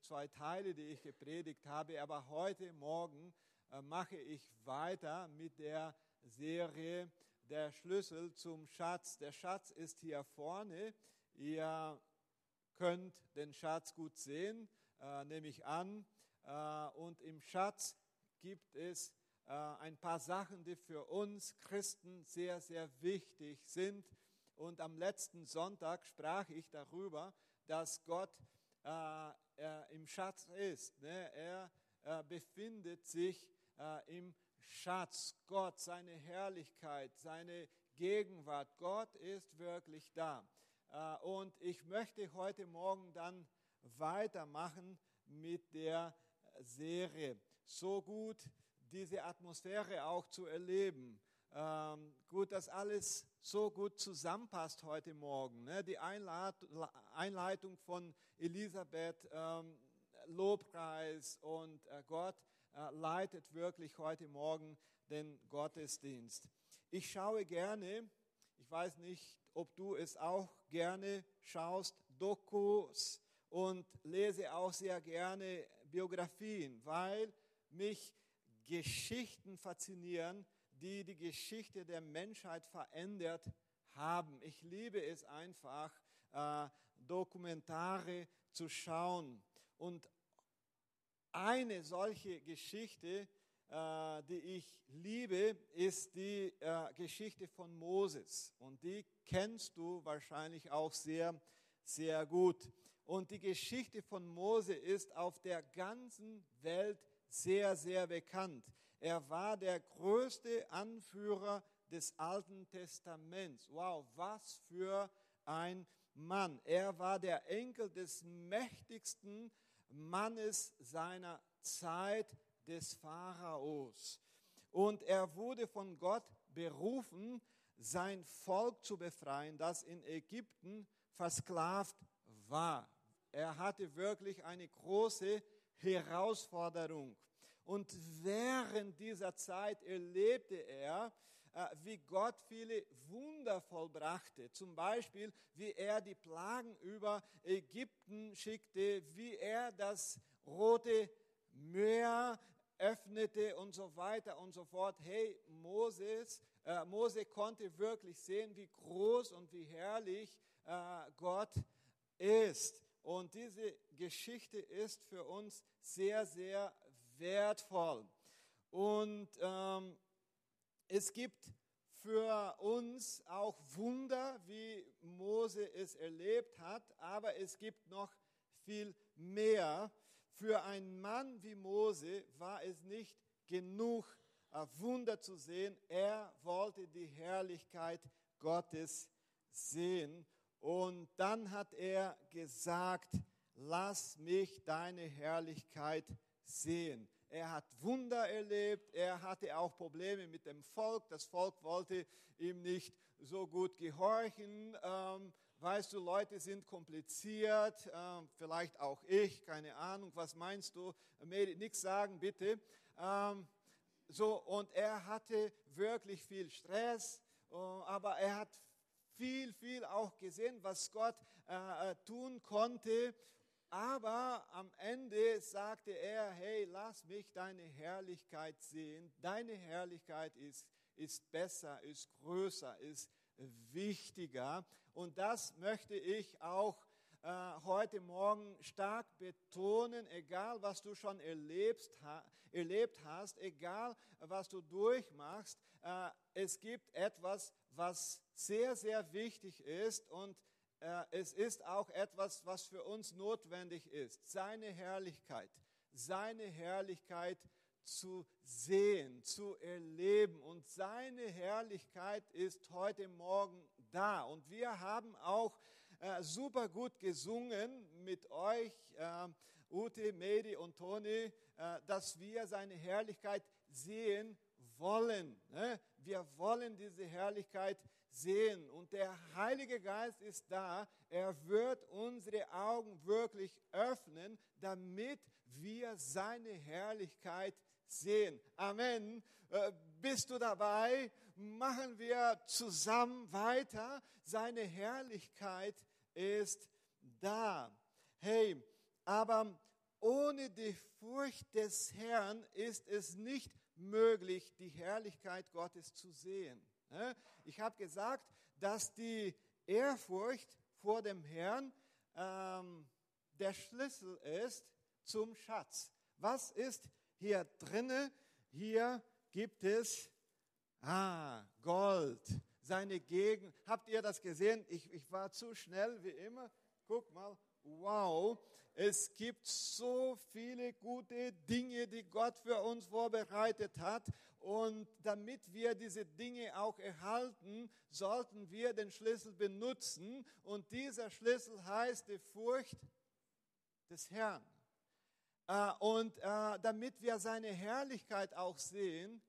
zwei Teile, die ich gepredigt habe, aber heute Morgen äh, mache ich weiter mit der Serie Der Schlüssel zum Schatz. Der Schatz ist hier vorne. Ihr könnt den Schatz gut sehen, äh, nehme ich an. Äh, und im Schatz gibt es ein paar Sachen, die für uns Christen sehr, sehr wichtig sind. Und am letzten Sonntag sprach ich darüber, dass Gott äh, im Schatz ist. Ne? Er äh, befindet sich äh, im Schatz. Gott, seine Herrlichkeit, seine Gegenwart. Gott ist wirklich da. Äh, und ich möchte heute Morgen dann weitermachen mit der Serie. So gut diese Atmosphäre auch zu erleben. Ähm, gut, dass alles so gut zusammenpasst heute Morgen. Ne? Die Einleitung von Elisabeth, ähm, Lobpreis und äh, Gott äh, leitet wirklich heute Morgen den Gottesdienst. Ich schaue gerne, ich weiß nicht, ob du es auch gerne schaust, Dokus und lese auch sehr gerne Biografien, weil mich Geschichten faszinieren, die die Geschichte der Menschheit verändert haben. Ich liebe es einfach, äh, Dokumentare zu schauen. Und eine solche Geschichte, äh, die ich liebe, ist die äh, Geschichte von Moses. Und die kennst du wahrscheinlich auch sehr, sehr gut. Und die Geschichte von Mose ist auf der ganzen Welt sehr, sehr bekannt. Er war der größte Anführer des Alten Testaments. Wow, was für ein Mann. Er war der Enkel des mächtigsten Mannes seiner Zeit, des Pharaos. Und er wurde von Gott berufen, sein Volk zu befreien, das in Ägypten versklavt war. Er hatte wirklich eine große Herausforderung. Und während dieser Zeit erlebte er, äh, wie Gott viele Wunder vollbrachte. Zum Beispiel, wie er die Plagen über Ägypten schickte, wie er das rote Meer öffnete und so weiter und so fort. Hey, Moses, äh, Mose konnte wirklich sehen, wie groß und wie herrlich äh, Gott ist. Und diese Geschichte ist für uns sehr, sehr wertvoll. Und ähm, es gibt für uns auch Wunder, wie Mose es erlebt hat, aber es gibt noch viel mehr. Für einen Mann wie Mose war es nicht genug, Wunder zu sehen. Er wollte die Herrlichkeit Gottes sehen. Und dann hat er gesagt, lass mich deine Herrlichkeit sehen. Er hat Wunder erlebt, er hatte auch Probleme mit dem Volk. Das Volk wollte ihm nicht so gut gehorchen. Ähm, weißt du, Leute sind kompliziert, ähm, vielleicht auch ich, keine Ahnung. Was meinst du? Mary, nichts sagen, bitte. Ähm, so, und er hatte wirklich viel Stress, äh, aber er hat viel, viel auch gesehen, was Gott äh, äh tun konnte. Aber am Ende sagte er, hey, lass mich deine Herrlichkeit sehen. Deine Herrlichkeit ist, ist besser, ist größer, ist wichtiger. Und das möchte ich auch äh, heute Morgen stark betonen, egal was du schon erlebst, ha, erlebt hast, egal was du durchmachst, äh, es gibt etwas, was sehr, sehr wichtig ist und es ist auch etwas, was für uns notwendig ist. Seine Herrlichkeit, seine Herrlichkeit zu sehen, zu erleben. Und seine Herrlichkeit ist heute Morgen da. Und wir haben auch äh, super gut gesungen mit euch, äh, Ute, Medi und Toni, äh, dass wir seine Herrlichkeit sehen wollen. Ne? Wir wollen diese Herrlichkeit sehen. Und der Heilige Geist ist da. Er wird unsere Augen wirklich öffnen, damit wir seine Herrlichkeit sehen. Amen. Äh, bist du dabei? Machen wir zusammen weiter. Seine Herrlichkeit ist da. Hey, aber ohne die Furcht des Herrn ist es nicht möglich, die Herrlichkeit Gottes zu sehen. Ich habe gesagt, dass die Ehrfurcht vor dem Herrn ähm, der Schlüssel ist zum Schatz. Was ist hier drinne? Hier gibt es ah, Gold, seine Gegend. Habt ihr das gesehen? Ich, ich war zu schnell wie immer. Guck mal, wow, es gibt so viele gute Dinge, die Gott für uns vorbereitet hat. Und damit wir diese Dinge auch erhalten, sollten wir den Schlüssel benutzen. Und dieser Schlüssel heißt die Furcht des Herrn. Äh, und äh, damit wir seine Herrlichkeit auch sehen,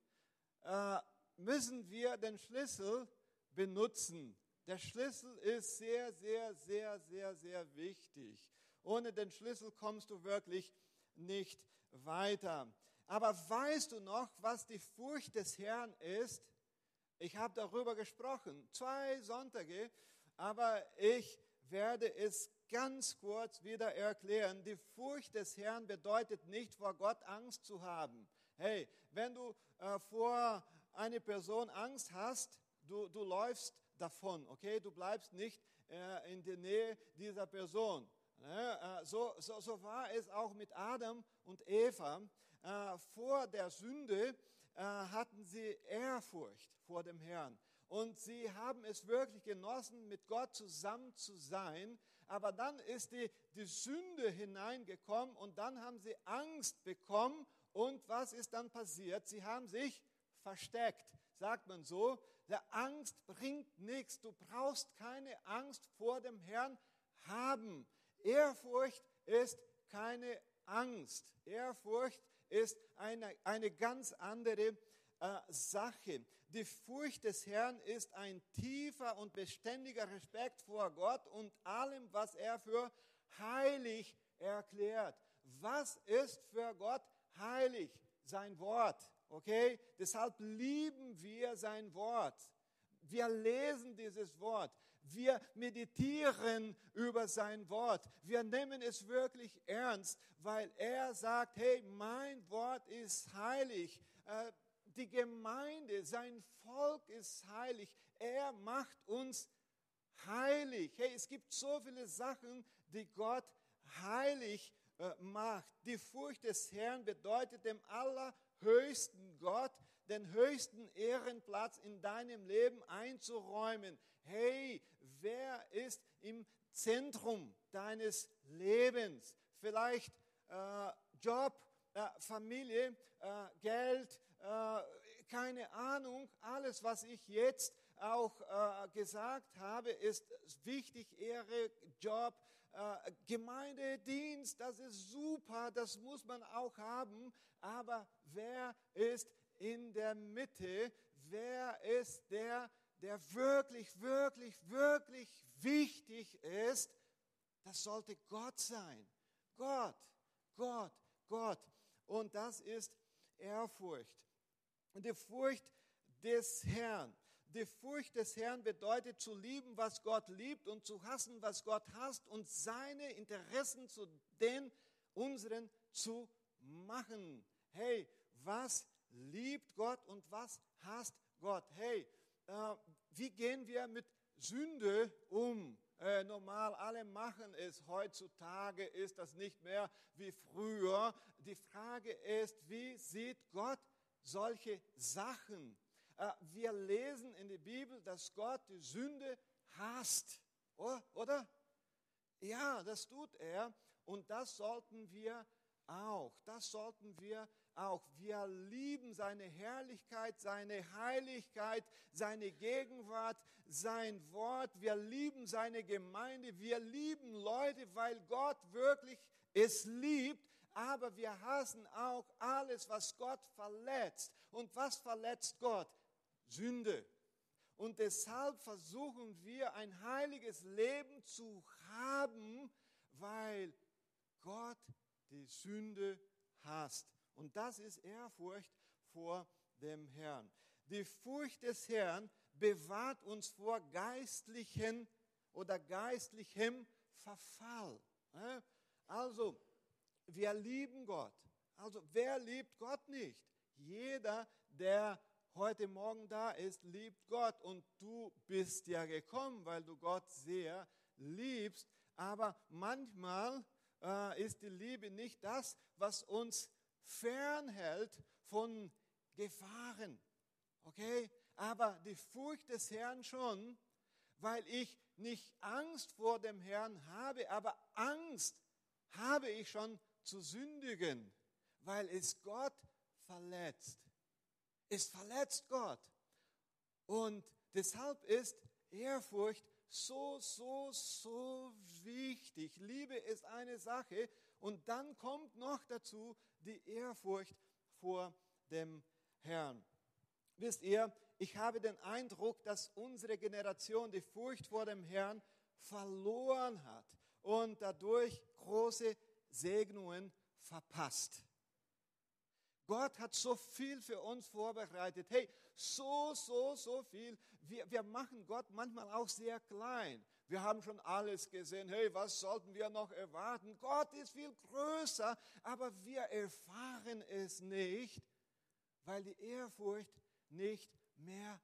äh, müssen wir den Schlüssel benutzen. Der Schlüssel ist sehr, sehr, sehr, sehr, sehr wichtig. Ohne den Schlüssel kommst du wirklich nicht weiter. Aber weißt du noch, was die Furcht des Herrn ist? Ich habe darüber gesprochen, zwei Sonntage, aber ich werde es ganz kurz wieder erklären. Die Furcht des Herrn bedeutet nicht, vor Gott Angst zu haben. Hey, wenn du äh, vor einer Person Angst hast, du, du läufst davon, okay? Du bleibst nicht äh, in der Nähe dieser Person. Äh, so, so, so war es auch mit Adam und Eva. Äh, vor der Sünde äh, hatten sie Ehrfurcht vor dem Herrn. Und sie haben es wirklich genossen, mit Gott zusammen zu sein. Aber dann ist die, die Sünde hineingekommen und dann haben sie Angst bekommen. Und was ist dann passiert? Sie haben sich versteckt, sagt man so. Der Angst bringt nichts. Du brauchst keine Angst vor dem Herrn haben. Ehrfurcht ist keine Angst. Ehrfurcht ist eine, eine ganz andere äh, Sache. Die Furcht des Herrn ist ein tiefer und beständiger Respekt vor Gott und allem, was er für heilig erklärt. Was ist für Gott heilig? Sein Wort. Okay? Deshalb lieben wir sein Wort. Wir lesen dieses Wort. Wir meditieren über sein Wort. Wir nehmen es wirklich ernst, weil er sagt, hey, mein Wort ist heilig. Äh, die Gemeinde, sein Volk ist heilig. Er macht uns heilig. Hey, es gibt so viele Sachen, die Gott heilig äh, macht. Die Furcht des Herrn bedeutet dem allerhöchsten Gott den höchsten Ehrenplatz in deinem Leben einzuräumen. Hey, wer ist im Zentrum deines Lebens? Vielleicht äh, Job, äh, Familie, äh, Geld, äh, keine Ahnung. Alles, was ich jetzt auch äh, gesagt habe, ist wichtig. Ehre, Job, äh, Gemeindedienst, das ist super, das muss man auch haben. Aber wer ist in der Mitte, wer ist der, der wirklich, wirklich, wirklich wichtig ist, das sollte Gott sein. Gott, Gott, Gott. Und das ist Ehrfurcht. Die Furcht des Herrn. Die Furcht des Herrn bedeutet zu lieben, was Gott liebt und zu hassen, was Gott hasst und seine Interessen zu den unseren zu machen. Hey, was liebt Gott und was hasst Gott? Hey, äh, wie gehen wir mit Sünde um? Äh, normal, alle machen es. Heutzutage ist das nicht mehr wie früher. Die Frage ist, wie sieht Gott solche Sachen? Äh, wir lesen in der Bibel, dass Gott die Sünde hasst, oder? Ja, das tut er und das sollten wir auch. Das sollten wir auch. Wir lieben seine Herrlichkeit, seine Heiligkeit, seine Gegenwart, sein Wort. Wir lieben seine Gemeinde. Wir lieben Leute, weil Gott wirklich es liebt. Aber wir hassen auch alles, was Gott verletzt. Und was verletzt Gott? Sünde. Und deshalb versuchen wir ein heiliges Leben zu haben, weil Gott die Sünde hasst. Und das ist Ehrfurcht vor dem Herrn. Die Furcht des Herrn bewahrt uns vor geistlichen oder geistlichem Verfall. Also, wir lieben Gott. Also wer liebt Gott nicht? Jeder, der heute Morgen da ist, liebt Gott. Und du bist ja gekommen, weil du Gott sehr liebst. Aber manchmal äh, ist die Liebe nicht das, was uns fernhält von Gefahren. Okay? Aber die Furcht des Herrn schon, weil ich nicht Angst vor dem Herrn habe, aber Angst habe ich schon zu sündigen, weil es Gott verletzt. Es verletzt Gott. Und deshalb ist Ehrfurcht so, so, so wichtig. Liebe ist eine Sache und dann kommt noch dazu die Ehrfurcht vor dem Herrn. Wisst ihr, ich habe den Eindruck, dass unsere Generation die Furcht vor dem Herrn verloren hat und dadurch große Segnungen verpasst. Gott hat so viel für uns vorbereitet. Hey, so, so, so viel. Wir, wir machen Gott manchmal auch sehr klein. Wir haben schon alles gesehen. Hey, was sollten wir noch erwarten? Gott ist viel größer, aber wir erfahren es nicht, weil die Ehrfurcht nicht mehr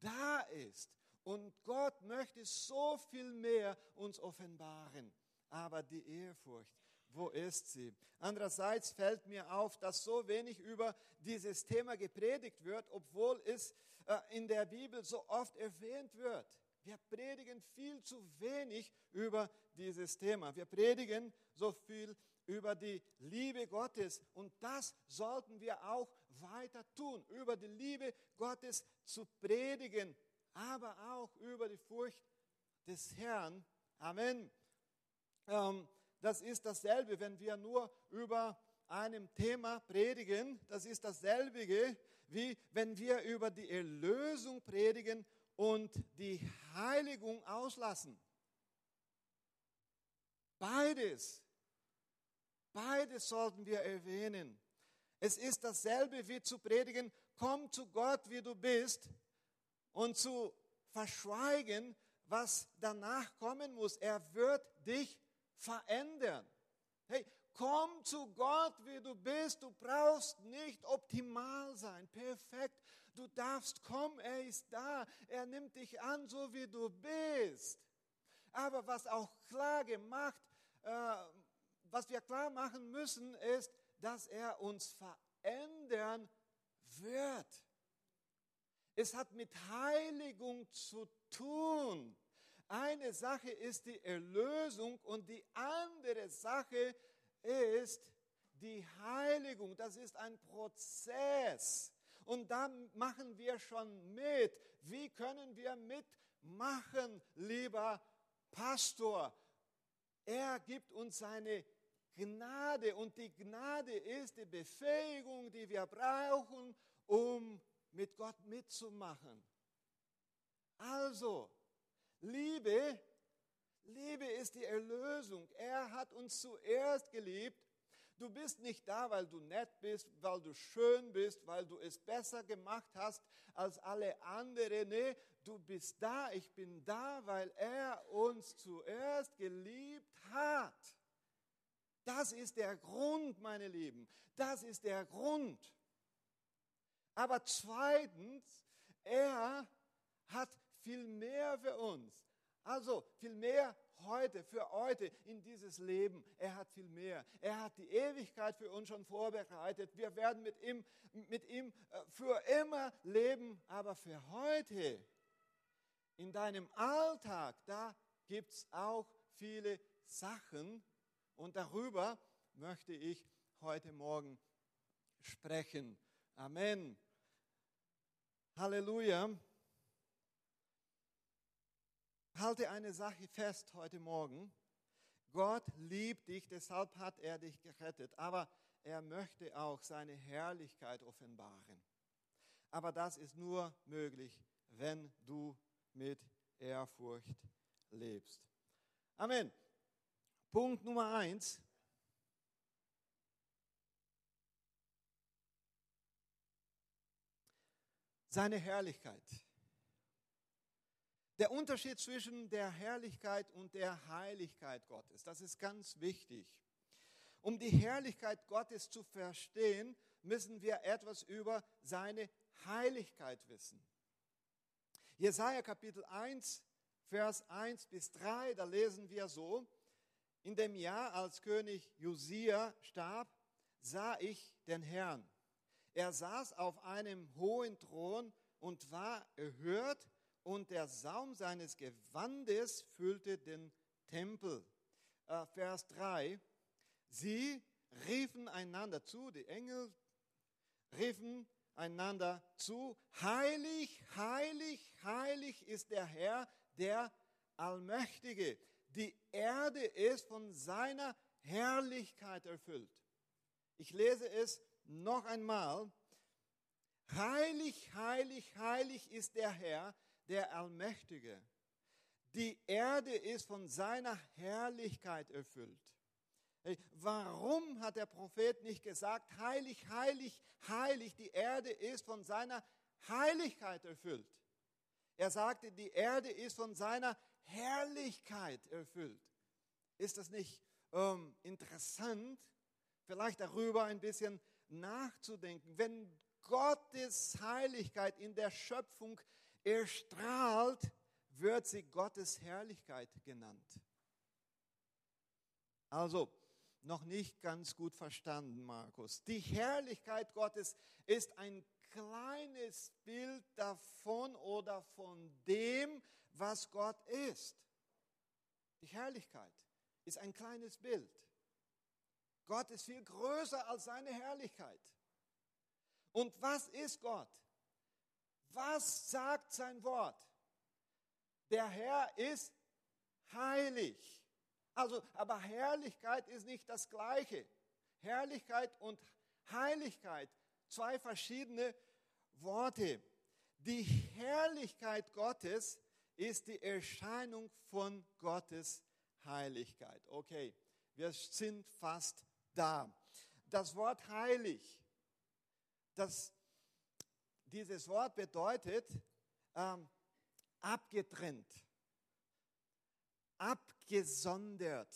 da ist. Und Gott möchte so viel mehr uns offenbaren. Aber die Ehrfurcht, wo ist sie? Andererseits fällt mir auf, dass so wenig über dieses Thema gepredigt wird, obwohl es äh, in der Bibel so oft erwähnt wird. Wir predigen viel zu wenig über dieses Thema. Wir predigen so viel über die Liebe Gottes und das sollten wir auch weiter tun, über die Liebe Gottes zu predigen, aber auch über die Furcht des Herrn. Amen. Ähm, das ist dasselbe, wenn wir nur über einem Thema predigen. Das ist dasselbe, wie wenn wir über die Erlösung predigen und die Heiligung auslassen. Beides, beides sollten wir erwähnen. Es ist dasselbe wie zu predigen, komm zu Gott, wie du bist, und zu verschweigen, was danach kommen muss. Er wird dich verändern. Hey, komm zu Gott, wie du bist. Du brauchst nicht optimal sein, perfekt. Du darfst kommen, er ist da. Er nimmt dich an, so wie du bist. Aber was auch klar gemacht, äh, was wir klar machen müssen, ist, dass er uns verändern wird. Es hat mit Heiligung zu tun. Eine Sache ist die Erlösung und die andere Sache ist die Heiligung. Das ist ein Prozess. Und da machen wir schon mit. Wie können wir mitmachen, lieber Pastor? Er gibt uns seine Gnade und die Gnade ist die Befähigung, die wir brauchen, um mit Gott mitzumachen. Also, Liebe, Liebe ist die Erlösung. Er hat uns zuerst geliebt. Du bist nicht da, weil du nett bist, weil du schön bist, weil du es besser gemacht hast als alle anderen. Nee, du bist da, ich bin da, weil er uns zuerst geliebt hat. Das ist der Grund, meine Lieben. Das ist der Grund. Aber zweitens, er hat viel mehr für uns. Also viel mehr heute, für heute in dieses Leben. Er hat viel mehr. Er hat die Ewigkeit für uns schon vorbereitet. Wir werden mit ihm, mit ihm äh, für immer leben. Aber für heute, in deinem Alltag, da gibt es auch viele Sachen. Und darüber möchte ich heute Morgen sprechen. Amen. Halleluja. Halte eine Sache fest heute Morgen. Gott liebt dich, deshalb hat er dich gerettet. Aber er möchte auch seine Herrlichkeit offenbaren. Aber das ist nur möglich, wenn du mit Ehrfurcht lebst. Amen. Punkt Nummer eins. Seine Herrlichkeit. Der Unterschied zwischen der Herrlichkeit und der Heiligkeit Gottes, das ist ganz wichtig. Um die Herrlichkeit Gottes zu verstehen, müssen wir etwas über seine Heiligkeit wissen. Jesaja Kapitel 1, Vers 1 bis 3, da lesen wir so, in dem Jahr, als König Josia starb, sah ich den Herrn. Er saß auf einem hohen Thron und war erhört und der Saum seines Gewandes füllte den Tempel. Äh, Vers 3. Sie riefen einander zu, die Engel riefen einander zu, heilig, heilig, heilig ist der Herr, der Allmächtige. Die Erde ist von seiner Herrlichkeit erfüllt. Ich lese es noch einmal. Heilig, heilig, heilig ist der Herr, der Allmächtige. Die Erde ist von seiner Herrlichkeit erfüllt. Warum hat der Prophet nicht gesagt, heilig, heilig, heilig, die Erde ist von seiner Heiligkeit erfüllt? Er sagte, die Erde ist von seiner Herrlichkeit erfüllt. Ist das nicht ähm, interessant, vielleicht darüber ein bisschen nachzudenken? Wenn Gottes Heiligkeit in der Schöpfung erstrahlt, wird sie Gottes Herrlichkeit genannt. Also, noch nicht ganz gut verstanden, Markus. Die Herrlichkeit Gottes ist ein kleines Bild davon oder von dem, was Gott ist. Die Herrlichkeit ist ein kleines Bild. Gott ist viel größer als seine Herrlichkeit. Und was ist Gott? Was sagt sein Wort? Der Herr ist heilig. Also, aber Herrlichkeit ist nicht das Gleiche. Herrlichkeit und Heiligkeit, zwei verschiedene Worte. Die Herrlichkeit Gottes ist die Erscheinung von Gottes Heiligkeit. Okay, wir sind fast da. Das Wort heilig, das, dieses Wort bedeutet ähm, abgetrennt, abgesondert.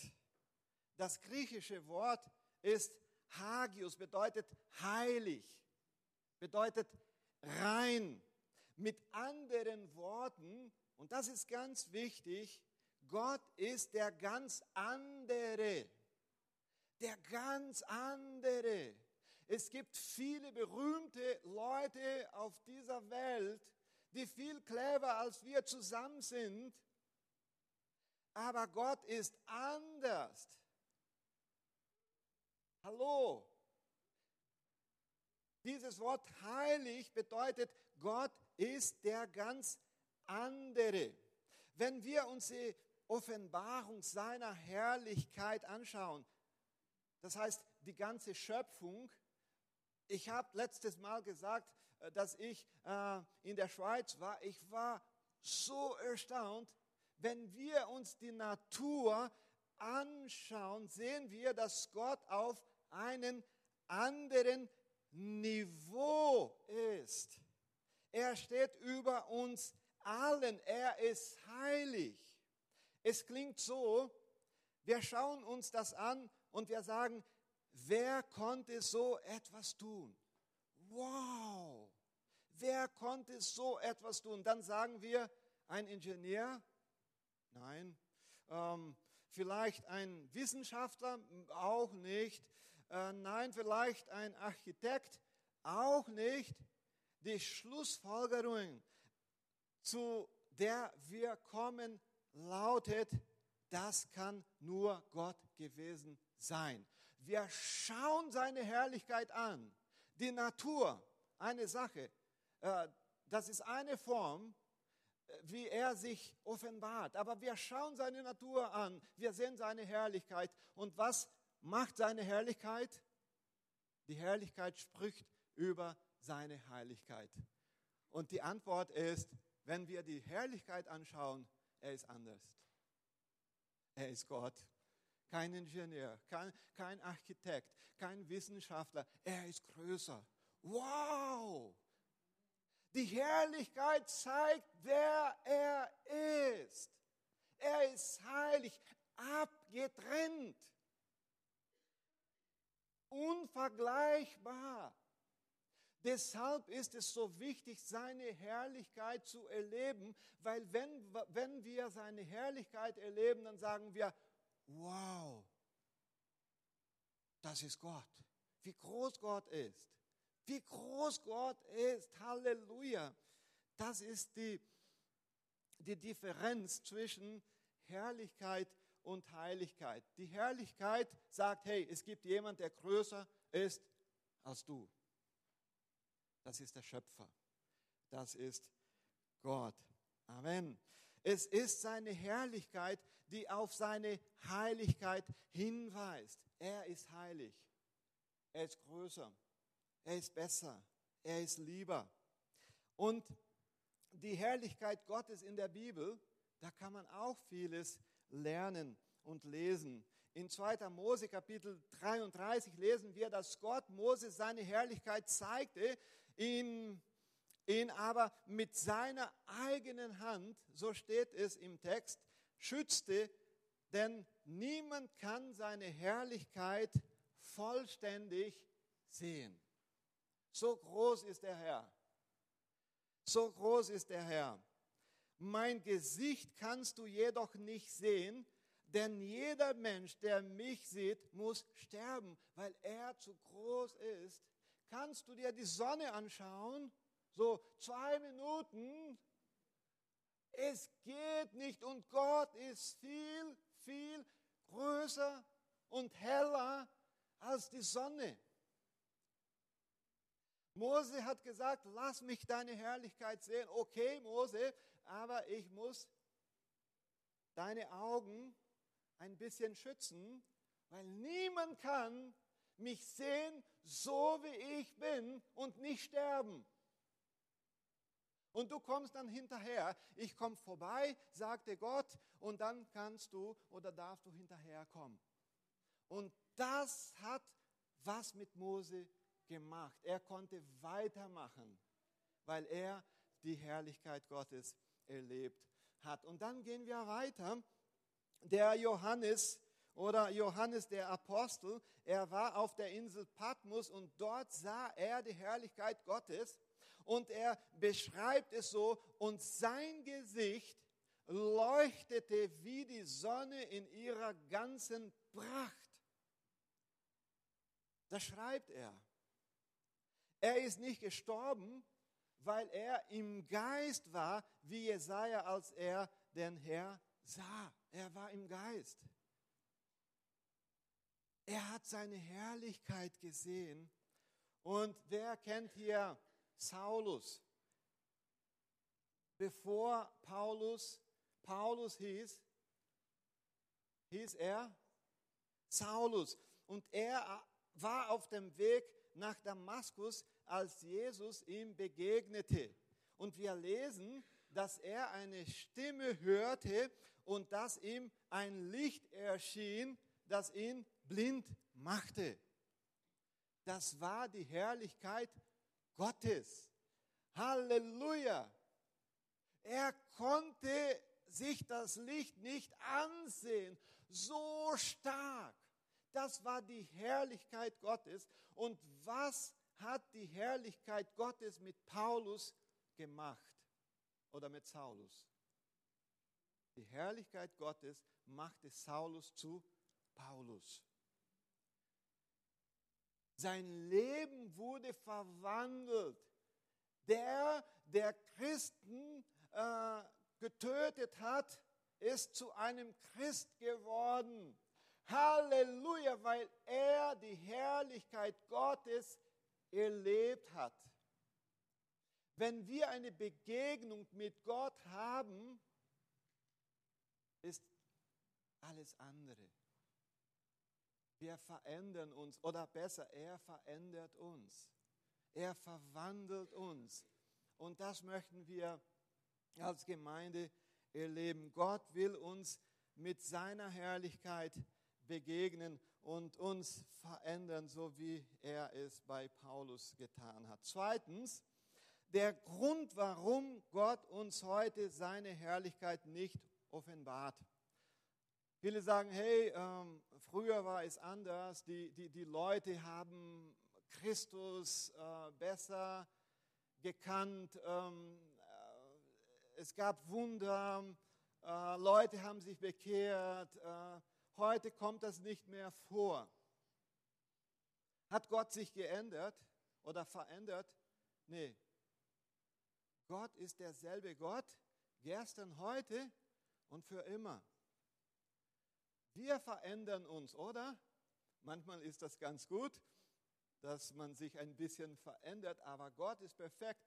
Das griechische Wort ist hagios, bedeutet heilig, bedeutet rein. Mit anderen Worten, und das ist ganz wichtig, Gott ist der ganz andere. Der ganz andere. Es gibt viele berühmte Leute auf dieser Welt, die viel clever als wir zusammen sind. Aber Gott ist anders. Hallo. Dieses Wort heilig bedeutet, Gott ist der ganz andere. Wenn wir uns die Offenbarung seiner Herrlichkeit anschauen, das heißt die ganze Schöpfung, ich habe letztes Mal gesagt, äh, dass ich äh, in der Schweiz war. Ich war so erstaunt, wenn wir uns die Natur anschauen, sehen wir, dass Gott auf einen anderen Niveau ist. Er steht über uns allen. Er ist heilig. Es klingt so, wir schauen uns das an und wir sagen, wer konnte so etwas tun? Wow, wer konnte so etwas tun? Dann sagen wir, ein Ingenieur? Nein. Ähm, vielleicht ein Wissenschaftler? Auch nicht. Äh, nein, vielleicht ein Architekt? Auch nicht. Die Schlussfolgerung, zu der wir kommen, lautet, das kann nur Gott gewesen sein. Wir schauen seine Herrlichkeit an. Die Natur, eine Sache, äh, das ist eine Form, äh, wie er sich offenbart. Aber wir schauen seine Natur an, wir sehen seine Herrlichkeit. Und was macht seine Herrlichkeit? Die Herrlichkeit spricht über seine Heiligkeit. Und die Antwort ist, wenn wir die Herrlichkeit anschauen, er ist anders. Er ist Gott. Kein Ingenieur, kein, kein Architekt, kein Wissenschaftler. Er ist größer. Wow! Die Herrlichkeit zeigt, wer er ist. Er ist heilig, abgetrennt. unvergleichbar. Deshalb ist es so wichtig, seine Herrlichkeit zu erleben, weil wenn, wenn wir seine Herrlichkeit erleben, dann sagen wir, wow, das ist Gott. Wie groß Gott ist. Wie groß Gott ist. Halleluja. Das ist die, die Differenz zwischen Herrlichkeit und Heiligkeit. Die Herrlichkeit sagt, hey, es gibt jemand, der größer ist als du. Das ist der Schöpfer. Das ist Gott. Amen. Es ist seine Herrlichkeit, die auf seine Heiligkeit hinweist. Er ist heilig. Er ist größer. Er ist besser. Er ist lieber. Und die Herrlichkeit Gottes in der Bibel, da kann man auch vieles lernen und lesen. In 2. Mose Kapitel 33 lesen wir, dass Gott Mose seine Herrlichkeit zeigte, ihn, ihn aber mit seiner eigenen Hand, so steht es im Text, schützte, denn niemand kann seine Herrlichkeit vollständig sehen. So groß ist der Herr. So groß ist der Herr. Mein Gesicht kannst du jedoch nicht sehen, denn jeder Mensch, der mich sieht, muss sterben, weil er zu groß ist. Kannst du dir die Sonne anschauen? So zwei Minuten. Es geht nicht und Gott ist viel, viel größer und heller als die Sonne. Mose hat gesagt, lass mich deine Herrlichkeit sehen. Okay, Mose, aber ich muss deine Augen ein bisschen schützen, weil niemand kann mich sehen, so wie ich bin und nicht sterben. Und du kommst dann hinterher. Ich komme vorbei, sagte Gott, und dann kannst du oder darfst du hinterherkommen. Und das hat was mit Mose gemacht. Er konnte weitermachen, weil er die Herrlichkeit Gottes erlebt hat. Und dann gehen wir weiter. Der Johannes oder Johannes der Apostel, er war auf der Insel Patmos und dort sah er die Herrlichkeit Gottes und er beschreibt es so und sein Gesicht leuchtete wie die Sonne in ihrer ganzen Pracht. Das schreibt er. Er ist nicht gestorben, weil er im Geist war, wie Jesaja, als er den Herr sah. Er war im Geist. Er hat seine Herrlichkeit gesehen. Und wer kennt hier Saulus? Bevor Paulus Paulus hieß, hieß er Saulus. Und er war auf dem Weg nach Damaskus, als Jesus ihm begegnete. Und wir lesen, dass er eine Stimme hörte und dass ihm ein Licht erschien, das ihn blind machte. Das war die Herrlichkeit Gottes. Halleluja. Er konnte sich das Licht nicht ansehen. So stark. Das war die Herrlichkeit Gottes. Und was hat die Herrlichkeit Gottes mit Paulus gemacht? Oder mit Saulus? Die Herrlichkeit Gottes machte Saulus zu Paulus. Sein Leben wurde verwandelt. Der, der Christen äh, getötet hat, ist zu einem Christ geworden. Halleluja, weil er die Herrlichkeit Gottes erlebt hat. Wenn wir eine Begegnung mit Gott haben, ist alles andere. Wir verändern uns, oder besser, er verändert uns. Er verwandelt uns. Und das möchten wir als Gemeinde erleben. Gott will uns mit seiner Herrlichkeit begegnen und uns verändern, so wie er es bei Paulus getan hat. Zweitens, der Grund, warum Gott uns heute seine Herrlichkeit nicht offenbart. Viele sagen, hey, ähm, früher war es anders, die, die, die Leute haben Christus äh, besser gekannt, ähm, äh, es gab Wunder, äh, Leute haben sich bekehrt, äh, heute kommt das nicht mehr vor. Hat Gott sich geändert oder verändert? Nee. Gott ist derselbe Gott, gestern, heute und für immer. Wir verändern uns, oder? Manchmal ist das ganz gut, dass man sich ein bisschen verändert, aber Gott ist perfekt.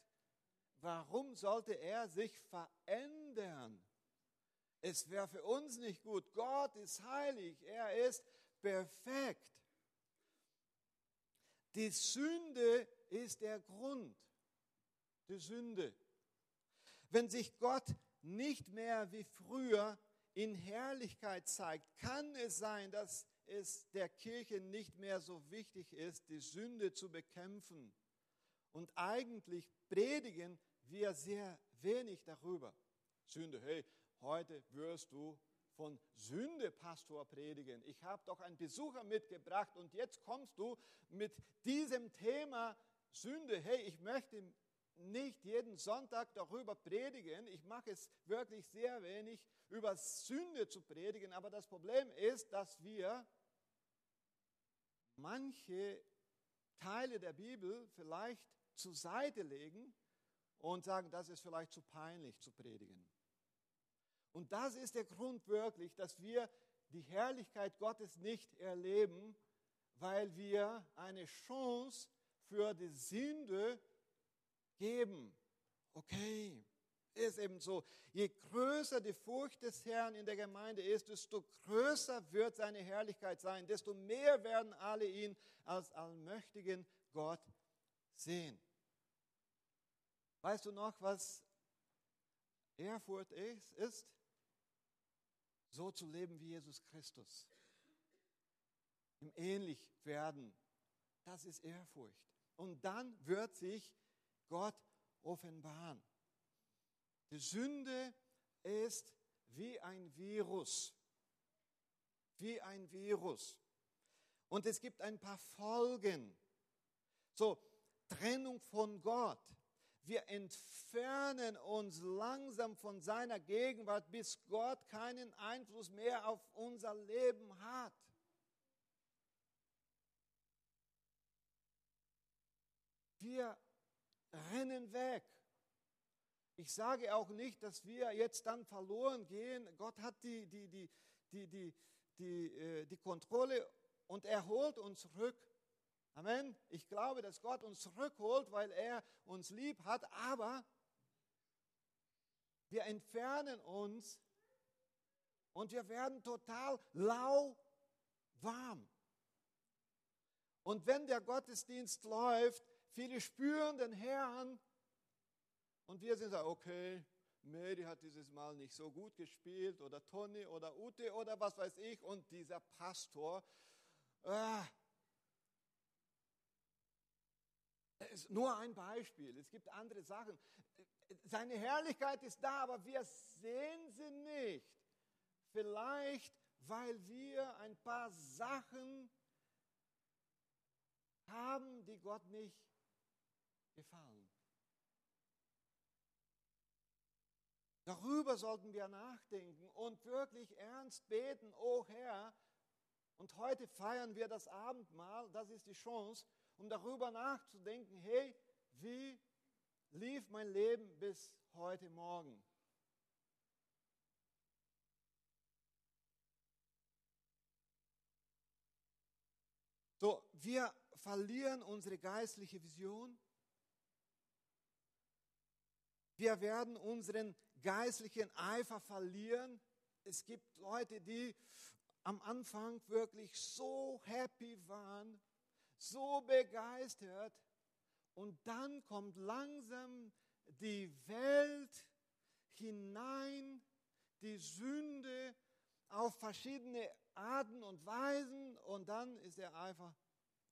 Warum sollte er sich verändern? Es wäre für uns nicht gut. Gott ist heilig, er ist perfekt. Die Sünde ist der Grund. Die Sünde. Wenn sich Gott nicht mehr wie früher in Herrlichkeit zeigt, kann es sein, dass es der Kirche nicht mehr so wichtig ist, die Sünde zu bekämpfen. Und eigentlich predigen wir sehr wenig darüber. Sünde, hey, heute wirst du von Sünde, Pastor, predigen. Ich habe doch einen Besucher mitgebracht und jetzt kommst du mit diesem Thema Sünde. Hey, ich möchte nicht jeden Sonntag darüber predigen. Ich mache es wirklich sehr wenig, über Sünde zu predigen. Aber das Problem ist, dass wir manche Teile der Bibel vielleicht zur Seite legen und sagen, das ist vielleicht zu peinlich zu predigen. Und das ist der Grund wirklich, dass wir die Herrlichkeit Gottes nicht erleben, weil wir eine Chance für die Sünde geben. Okay, ist eben so. Je größer die Furcht des Herrn in der Gemeinde ist, desto größer wird seine Herrlichkeit sein, desto mehr werden alle ihn als allmächtigen Gott sehen. Weißt du noch, was Ehrfurcht ist? ist? So zu leben wie Jesus Christus. Ihm ähnlich werden. Das ist Ehrfurcht. Und dann wird sich Gott offenbaren. Die Sünde ist wie ein Virus. Wie ein Virus. Und es gibt ein paar Folgen. So, Trennung von Gott. Wir entfernen uns langsam von seiner Gegenwart, bis Gott keinen Einfluss mehr auf unser Leben hat. Wir rennen weg. Ich sage auch nicht, dass wir jetzt dann verloren gehen. Gott hat die, die, die, die, die, die, äh, die Kontrolle und er holt uns zurück. Amen. Ich glaube, dass Gott uns zurückholt, weil er uns lieb hat, aber wir entfernen uns und wir werden total lau warm. Und wenn der Gottesdienst läuft, viele spüren den Herrn und wir sind so, okay, Mary hat dieses Mal nicht so gut gespielt oder Toni oder Ute oder was weiß ich und dieser Pastor, ah, ist nur ein Beispiel. Es gibt andere Sachen. Seine Herrlichkeit ist da, aber wir sehen sie nicht. Vielleicht, weil wir ein paar Sachen haben, die Gott nicht gefallen. Darüber sollten wir nachdenken und wirklich ernst beten, oh Herr. Und heute feiern wir das Abendmahl, das ist die Chance, um darüber nachzudenken, hey, wie lief mein Leben bis heute Morgen? So, wir verlieren unsere geistliche Vision. Wir werden unseren geistlichen Eifer verlieren. Es gibt Leute, die am Anfang wirklich so happy waren, so begeistert und dann kommt langsam die Welt hinein, die Sünde auf verschiedene Arten und Weisen und dann ist er einfach,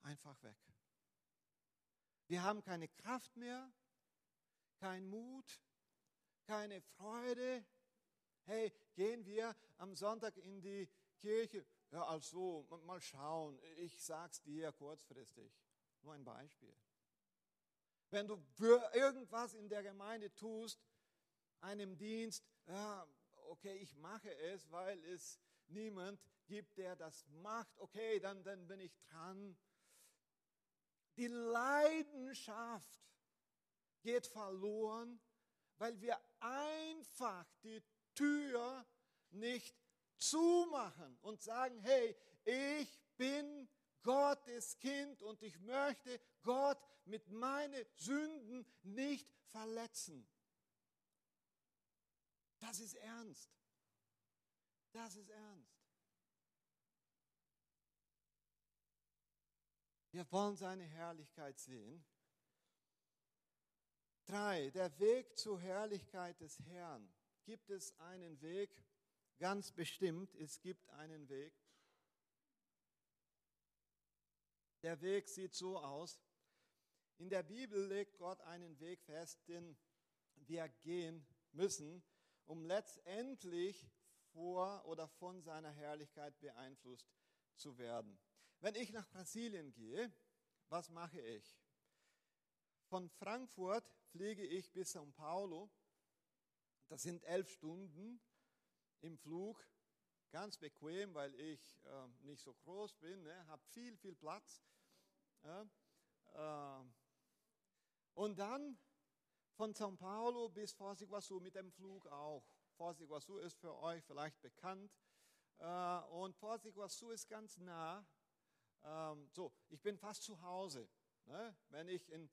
einfach weg. Wir haben keine Kraft mehr, kein Mut, keine Freude. Hey, gehen wir am Sonntag in die Kirche, ja, also mal schauen, ich sag's dir kurzfristig. Nur ein Beispiel. Wenn du für irgendwas in der Gemeinde tust, einem Dienst, ja, okay, ich mache es, weil es niemand gibt, der das macht, okay, dann, dann bin ich dran. Die Leidenschaft geht verloren, weil wir einfach die Tür nicht zumachen und sagen, hey, ich bin Gottes Kind und ich möchte Gott mit meinen Sünden nicht verletzen. Das ist ernst. Das ist ernst. Wir wollen seine Herrlichkeit sehen. Drei, der Weg zur Herrlichkeit des Herrn. Gibt es einen Weg? Ganz bestimmt, es gibt einen Weg. Der Weg sieht so aus. In der Bibel legt Gott einen Weg fest, den wir gehen müssen, um letztendlich vor oder von seiner Herrlichkeit beeinflusst zu werden. Wenn ich nach Brasilien gehe, was mache ich? Von Frankfurt fliege ich bis São Paulo. Das sind elf Stunden im Flug. Ganz bequem, weil ich äh, nicht so groß bin, ne? habe viel, viel Platz. Ja? Äh, und dann von São Paulo bis Foz Iguaçu mit dem Flug auch. Foz Iguaçu ist für euch vielleicht bekannt. Äh, und Foz Iguaçu ist ganz nah. Ähm, so, ich bin fast zu Hause. Ne? Wenn ich in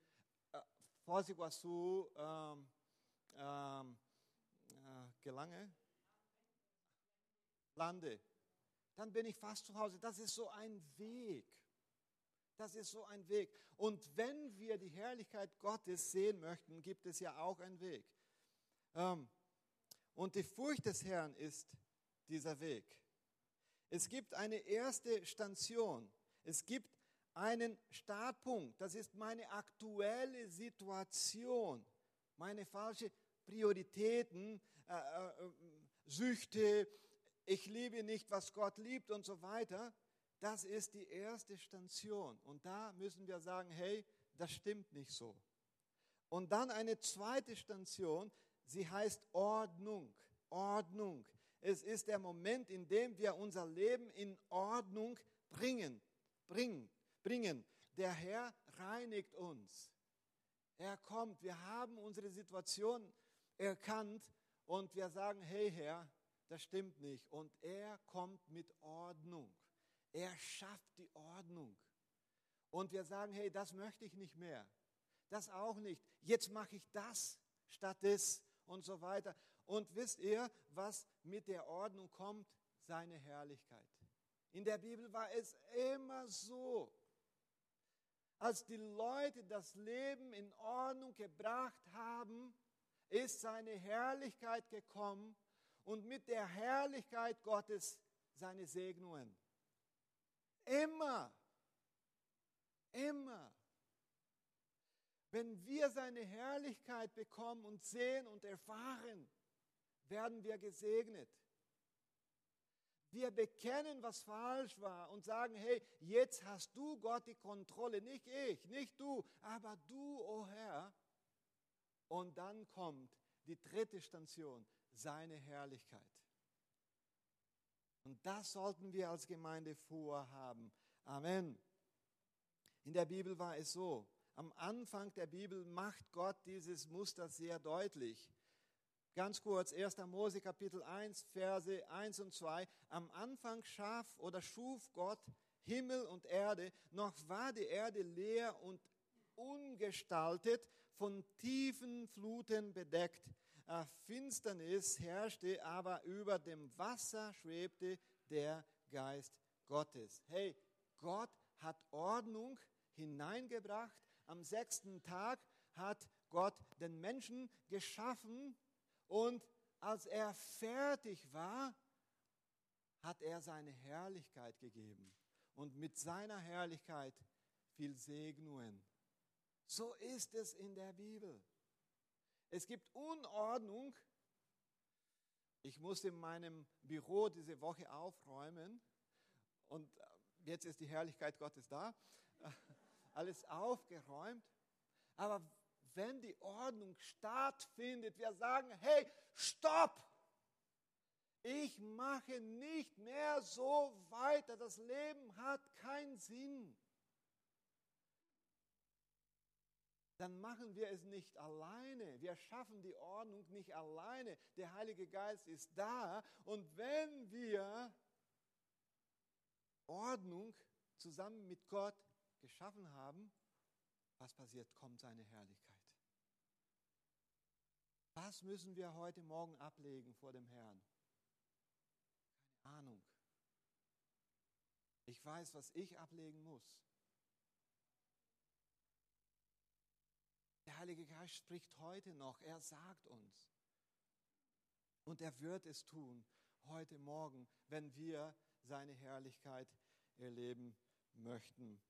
Foz do Iguaçu ähm, ähm, äh, gelange, lande, dann bin ich fast zu Hause. Das ist so ein Weg. Das ist so ein Weg. Und wenn wir die Herrlichkeit Gottes sehen möchten, gibt es ja auch einen Weg. Ähm, und die Furcht des Herrn ist dieser Weg. Es gibt eine erste Station. Es gibt einen Startpunkt. Das ist meine aktuelle Situation, meine falschen Prioritäten, äh, äh, Süchte, ich liebe nicht, was Gott liebt und so weiter. Das ist die erste Station. Und da müssen wir sagen, hey, das stimmt nicht so. Und dann eine zweite Station, sie heißt Ordnung. Ordnung. Es ist der Moment, in dem wir unser Leben in Ordnung bringen. Bringen. Bringen. Der Herr reinigt uns. Er kommt. Wir haben unsere Situation erkannt und wir sagen, hey Herr, das stimmt nicht. Und er kommt mit Ordnung. Er schafft die Ordnung. Und wir sagen, hey, das möchte ich nicht mehr. Das auch nicht. Jetzt mache ich das statt des und so weiter. Und wisst ihr, was mit der Ordnung kommt? Seine Herrlichkeit. In der Bibel war es immer so. Als die Leute das Leben in Ordnung gebracht haben, ist seine Herrlichkeit gekommen und mit der Herrlichkeit Gottes seine Segnungen. Immer. Immer. Wenn wir seine Herrlichkeit bekommen und sehen und erfahren, werden wir gesegnet. Wir bekennen, was falsch war und sagen, hey, jetzt hast du Gott die Kontrolle, nicht ich, nicht du, aber du, o oh Herr. Und dann kommt die dritte Station, seine Herrlichkeit. Und das sollten wir als Gemeinde vorhaben. Amen. In der Bibel war es so, am Anfang der Bibel macht Gott dieses Muster sehr deutlich. Ganz kurz, 1. Mose Kapitel 1, Verse 1 und 2. Am Anfang schaf oder schuf Gott Himmel und Erde, noch war die Erde leer und ungestaltet, von tiefen Fluten bedeckt. Finsternis herrschte, aber über dem Wasser schwebte der Geist Gottes. Hey, Gott hat Ordnung hineingebracht. Am sechsten Tag hat Gott den Menschen geschaffen und als er fertig war, hat er seine Herrlichkeit gegeben. Und mit seiner Herrlichkeit viel Segnungen. So ist es in der Bibel. Es gibt Unordnung Ich musste in meinem Büro diese Woche aufräumen und jetzt ist die Herrlichkeit Gottes da. Alles aufgeräumt. Aber wenn die Ordnung stattfindet, wir sagen, hey, stopp! Ich mache nicht mehr so weiter. Das Leben hat keinen Sinn. Dann machen wir es nicht alleine. Wir schaffen die Ordnung nicht alleine. Der Heilige Geist ist da. Und wenn wir Ordnung zusammen mit Gott geschaffen haben, was passiert? Kommt seine Herrlichkeit. Was müssen wir heute Morgen ablegen vor dem Herrn? Keine Ahnung. Ich weiß, was ich ablegen muss. Der Heilige Geist spricht heute noch. Er sagt uns. Und er wird es tun heute Morgen, wenn wir seine Herrlichkeit erleben möchten.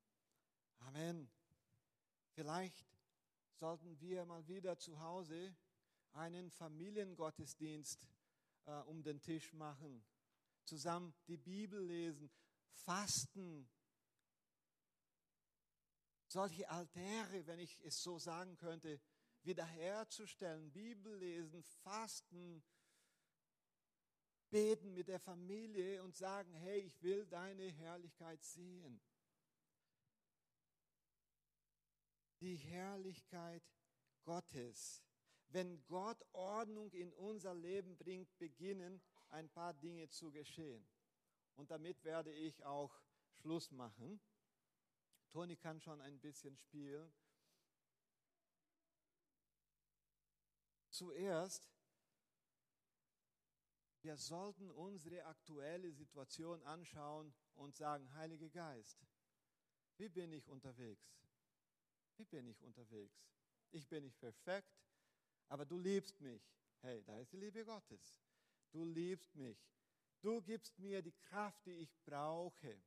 Amen. Vielleicht sollten wir mal wieder zu Hause einen Familiengottesdienst äh, um den Tisch machen, zusammen die Bibel lesen, fasten. Solche Altäre, wenn ich es so sagen könnte, wiederherzustellen, Bibel lesen, fasten, beten mit der Familie und sagen, hey, ich will deine Herrlichkeit sehen. Die Herrlichkeit Gottes wenn Gott Ordnung in unser Leben bringt, beginnen ein paar Dinge zu geschehen. Und damit werde ich auch Schluss machen. Toni kann schon ein bisschen spielen. Zuerst, wir sollten unsere aktuelle Situation anschauen und sagen, Heiliger Geist, wie bin ich unterwegs? Wie bin ich unterwegs? Ich bin nicht perfekt, aber du liebst mich. Hey, da ist die Liebe Gottes. Du liebst mich. Du gibst mir die Kraft, die ich brauche.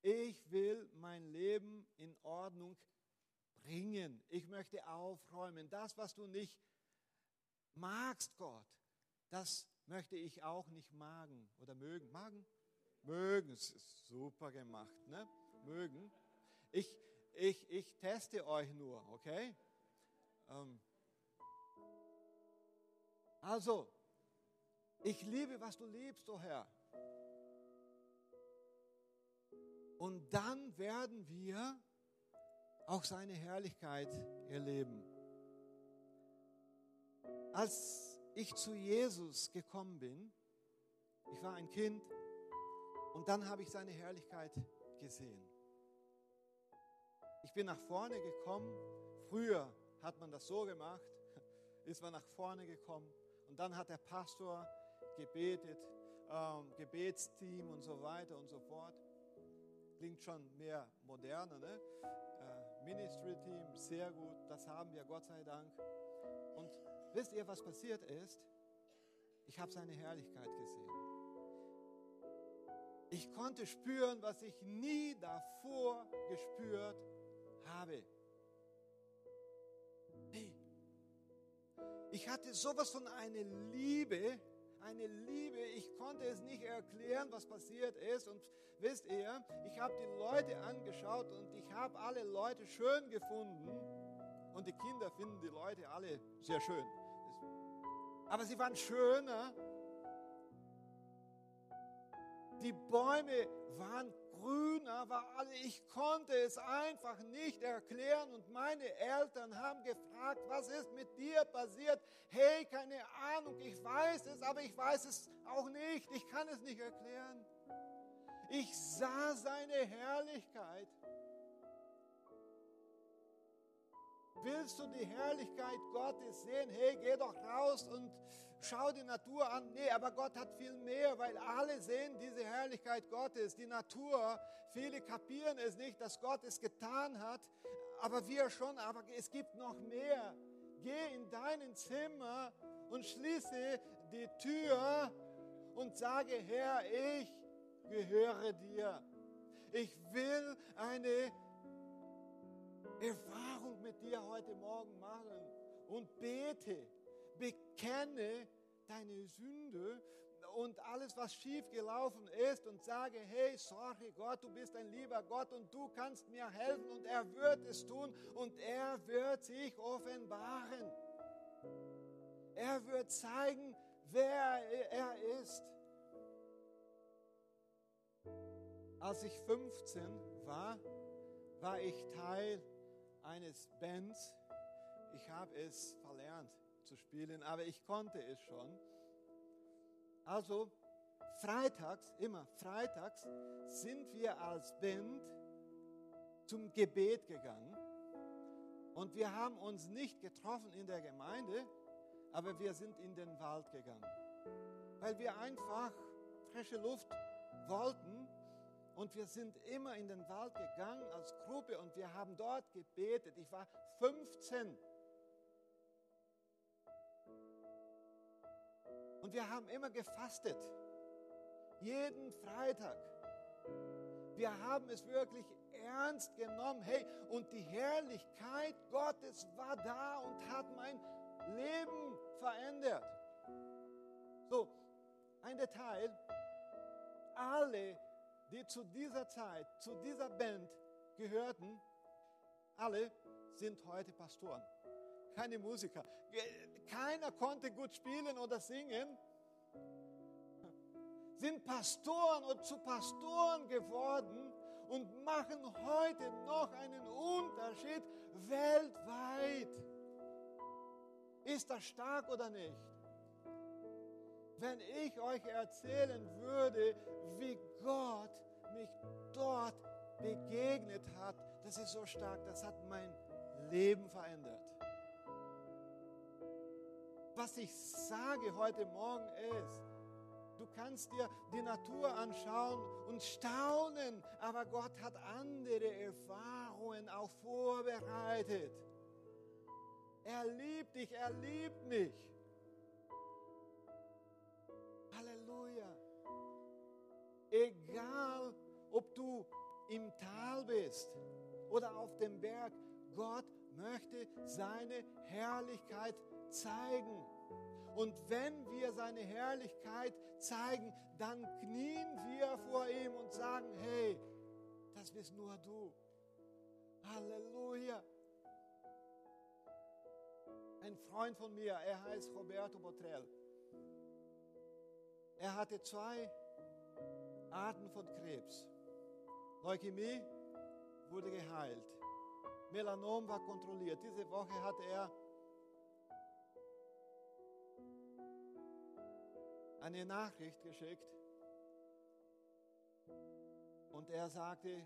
Ich will mein Leben in Ordnung bringen. Ich möchte aufräumen. Das, was du nicht magst, Gott, das möchte ich auch nicht magen oder mögen. Magen? Mögen. Es ist super gemacht, ne? Mögen. Ich, ich, ich teste euch nur, okay? Ähm, also, ich liebe, was du liebst, o oh Herr. Und dann werden wir auch seine Herrlichkeit erleben. Als ich zu Jesus gekommen bin, ich war ein Kind und dann habe ich seine Herrlichkeit gesehen. Ich bin nach vorne gekommen. Früher hat man das so gemacht, ist man nach vorne gekommen und dann hat der Pastor gebetet, ähm, Gebetsteam und so weiter und so fort. Klingt schon mehr moderner, ne? Äh, Ministry-Team, sehr gut, das haben wir, Gott sei Dank. Und wisst ihr, was passiert ist? Ich habe seine Herrlichkeit gesehen. Ich konnte spüren, was ich nie davor gespürt habe. Ich hatte sowas von einer Liebe, eine Liebe, ich konnte es nicht erklären, was passiert ist. Und wisst ihr, ich habe die Leute angeschaut und ich habe alle Leute schön gefunden. Und die Kinder finden die Leute alle sehr schön. Aber sie waren schöner. Die Bäume waren grüner war alle. Ich konnte es einfach nicht erklären und meine Eltern haben gefragt, was ist mit dir passiert? Hey, keine Ahnung, ich weiß es, aber ich weiß es auch nicht. Ich kann es nicht erklären. Ich sah seine Herrlichkeit. Willst du die Herrlichkeit Gottes sehen? Hey, geh doch raus und schau die Natur an. Nee, aber Gott hat viel mehr, weil alle sehen diese Herrlichkeit Gottes. Die Natur, viele kapieren es nicht, dass Gott es getan hat, aber wir schon, aber es gibt noch mehr. Geh in dein Zimmer und schließe die Tür und sage, Herr, ich gehöre dir. Ich will eine Erfahrung mit dir heute Morgen machen und bete bekenne deine Sünde und alles, was schief gelaufen ist und sage, hey, sorry Gott, du bist ein lieber Gott und du kannst mir helfen und er wird es tun und er wird sich offenbaren. Er wird zeigen, wer er ist. Als ich 15 war, war ich Teil eines Bands. Ich habe es verlernt zu spielen, aber ich konnte es schon. Also freitags, immer freitags, sind wir als Band zum Gebet gegangen. Und wir haben uns nicht getroffen in der Gemeinde, aber wir sind in den Wald gegangen, weil wir einfach frische Luft wollten. Und wir sind immer in den Wald gegangen als Gruppe und wir haben dort gebetet. Ich war 15. Und wir haben immer gefastet. Jeden Freitag. Wir haben es wirklich ernst genommen. Hey, und die Herrlichkeit Gottes war da und hat mein Leben verändert. So, ein Detail. Alle, die zu dieser Zeit, zu dieser Band gehörten, alle sind heute Pastoren. Keine Musiker. Keiner konnte gut spielen oder singen. Sind Pastoren und zu Pastoren geworden und machen heute noch einen Unterschied weltweit. Ist das stark oder nicht? Wenn ich euch erzählen würde, wie Gott mich dort begegnet hat, das ist so stark, das hat mein Leben verändert. Was ich sage heute Morgen ist, du kannst dir die Natur anschauen und staunen, aber Gott hat andere Erfahrungen auch vorbereitet. Er liebt dich, er liebt mich. Halleluja. Egal, ob du im Tal bist oder auf dem Berg, Gott möchte seine Herrlichkeit zeigen. Und wenn wir seine Herrlichkeit zeigen, dann knien wir vor ihm und sagen, hey, das bist nur du. Halleluja. Ein Freund von mir, er heißt Roberto Botrell. Er hatte zwei Arten von Krebs. Leukämie wurde geheilt. Melanom war kontrolliert. Diese Woche hatte er eine Nachricht geschickt und er sagte,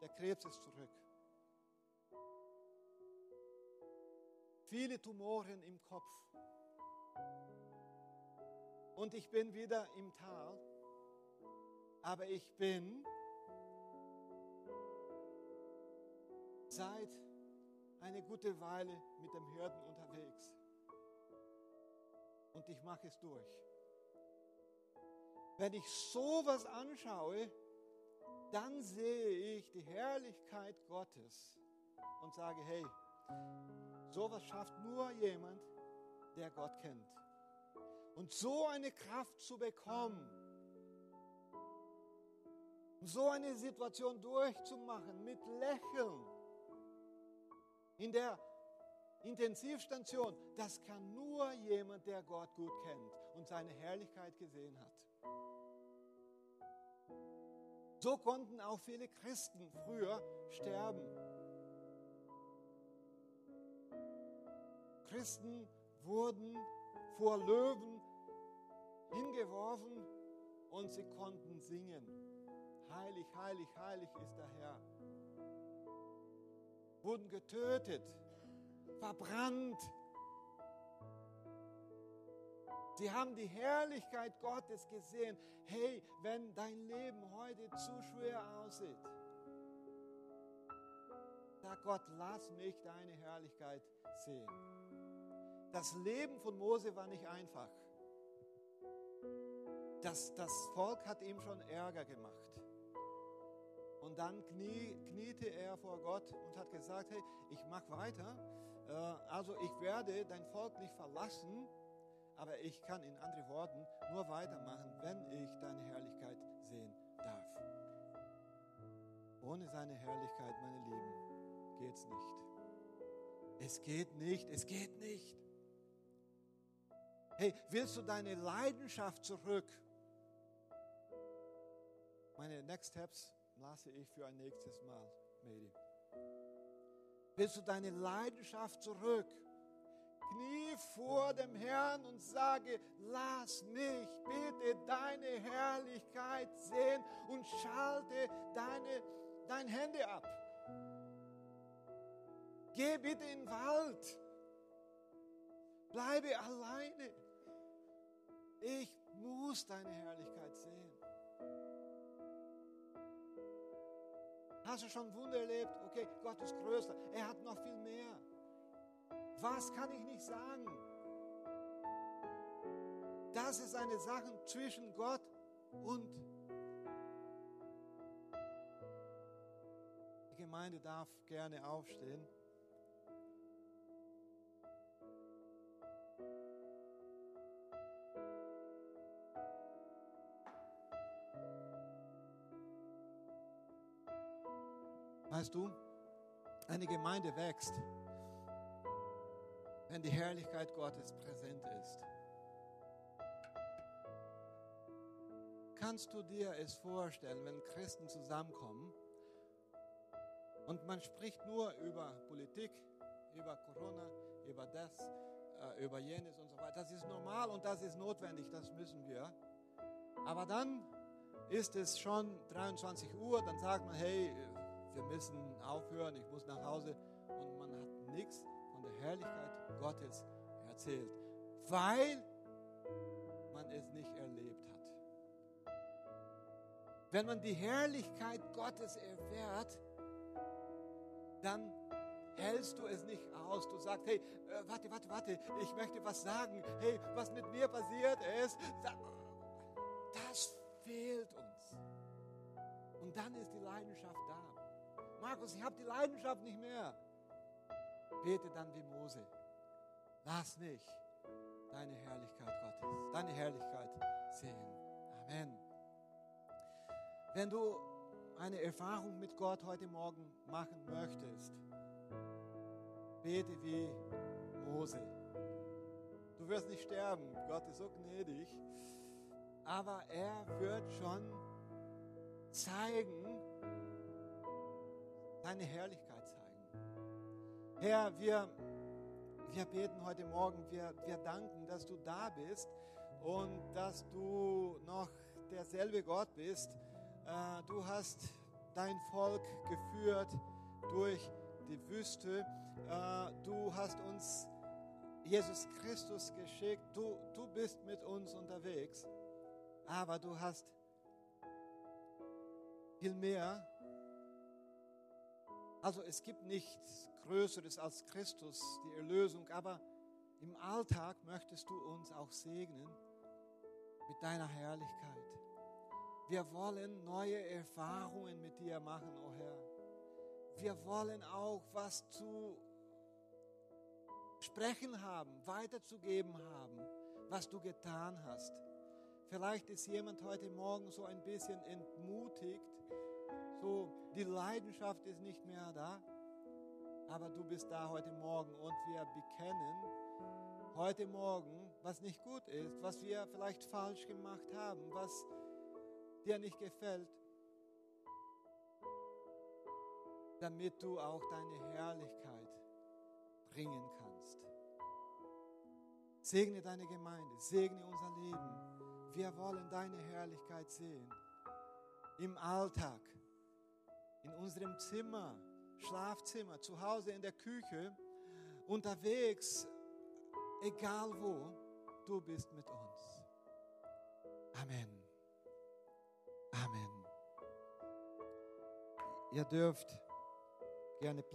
der Krebs ist zurück. viele Tumoren im Kopf. Und ich bin wieder im Tal, aber ich bin seit eine gute Weile mit dem Hirten unterwegs. Und ich mache es durch. Wenn ich sowas anschaue, dann sehe ich die Herrlichkeit Gottes und sage, hey, Sowas schafft nur jemand, der Gott kennt. Und so eine Kraft zu bekommen, so eine Situation durchzumachen mit Lächeln in der Intensivstation, das kann nur jemand, der Gott gut kennt und seine Herrlichkeit gesehen hat. So konnten auch viele Christen früher sterben. Christen wurden vor Löwen hingeworfen und sie konnten singen. Heilig, heilig, heilig ist der Herr. Wurden getötet, verbrannt. Sie haben die Herrlichkeit Gottes gesehen. Hey, wenn dein Leben heute zu schwer aussieht, sag Gott, lass mich deine Herrlichkeit sehen. Das Leben von Mose war nicht einfach. Das, das Volk hat ihm schon Ärger gemacht. Und dann knie, kniete er vor Gott und hat gesagt, hey, ich mache weiter. Äh, also ich werde dein Volk nicht verlassen, aber ich kann in anderen Worten nur weitermachen, wenn ich deine Herrlichkeit sehen darf. Ohne seine Herrlichkeit, meine Lieben, geht's nicht. Es geht nicht, es geht nicht. Hey, willst du deine Leidenschaft zurück? Meine Next Steps lasse ich für ein nächstes Mal, Mary. Willst du deine Leidenschaft zurück? Knie vor dem Herrn und sage, lass mich bitte deine Herrlichkeit sehen und schalte deine, dein Handy ab. Geh bitte in den Wald. Bleibe alleine. Ich muss deine Herrlichkeit Hast du schon Wunder erlebt? Okay, Gott ist größer. Er hat noch viel mehr. Was kann ich nicht sagen? Das ist eine Sache zwischen Gott und die Gemeinde darf gerne aufstehen. Weißt du, eine Gemeinde wächst, wenn die Herrlichkeit Gottes präsent ist. Kannst du dir es vorstellen, wenn Christen zusammenkommen und man spricht nur über Politik, über Corona, über das, äh, über jenes und so weiter. Das ist normal und das ist notwendig, das müssen wir. Aber dann ist es schon 23 Uhr, dann sagt man, hey, wir müssen aufhören, ich muss nach Hause und man hat nichts von der Herrlichkeit Gottes erzählt, weil man es nicht erlebt hat. Wenn man die Herrlichkeit Gottes erfährt, dann hältst du es nicht aus. Du sagst, hey, äh, warte, warte, warte, ich möchte was sagen. Hey, was mit mir passiert ist, das fehlt uns. Und dann ist die Leidenschaft da. Markus, ich habe die Leidenschaft nicht mehr. Bete dann wie Mose. Lass mich deine Herrlichkeit Gottes, deine Herrlichkeit sehen. Amen. Wenn du eine Erfahrung mit Gott heute Morgen machen möchtest, bete wie Mose. Du wirst nicht sterben, Gott ist so gnädig, aber er wird schon zeigen, deine Herrlichkeit zeigen. Herr, wir, wir beten heute Morgen, wir, wir danken, dass du da bist und dass du noch derselbe Gott bist. Äh, du hast dein Volk geführt durch die Wüste. Äh, du hast uns Jesus Christus geschickt. Du, du bist mit uns unterwegs. Aber du hast viel mehr also es gibt nichts Größeres als Christus, die Erlösung, aber im Alltag möchtest du uns auch segnen mit deiner Herrlichkeit. Wir wollen neue Erfahrungen mit dir machen, o oh Herr. Wir wollen auch was zu sprechen haben, weiterzugeben haben, was du getan hast. Vielleicht ist jemand heute Morgen so ein bisschen entmutigt, so die Leidenschaft ist nicht mehr da, aber du bist da heute Morgen und wir bekennen heute Morgen, was nicht gut ist, was wir vielleicht falsch gemacht haben, was dir nicht gefällt, damit du auch deine Herrlichkeit bringen kannst. Segne deine Gemeinde, segne unser Leben. Wir wollen deine Herrlichkeit sehen im Alltag in unserem Zimmer, Schlafzimmer, zu Hause in der Küche, unterwegs, egal wo, du bist mit uns. Amen. Amen. Ihr dürft gerne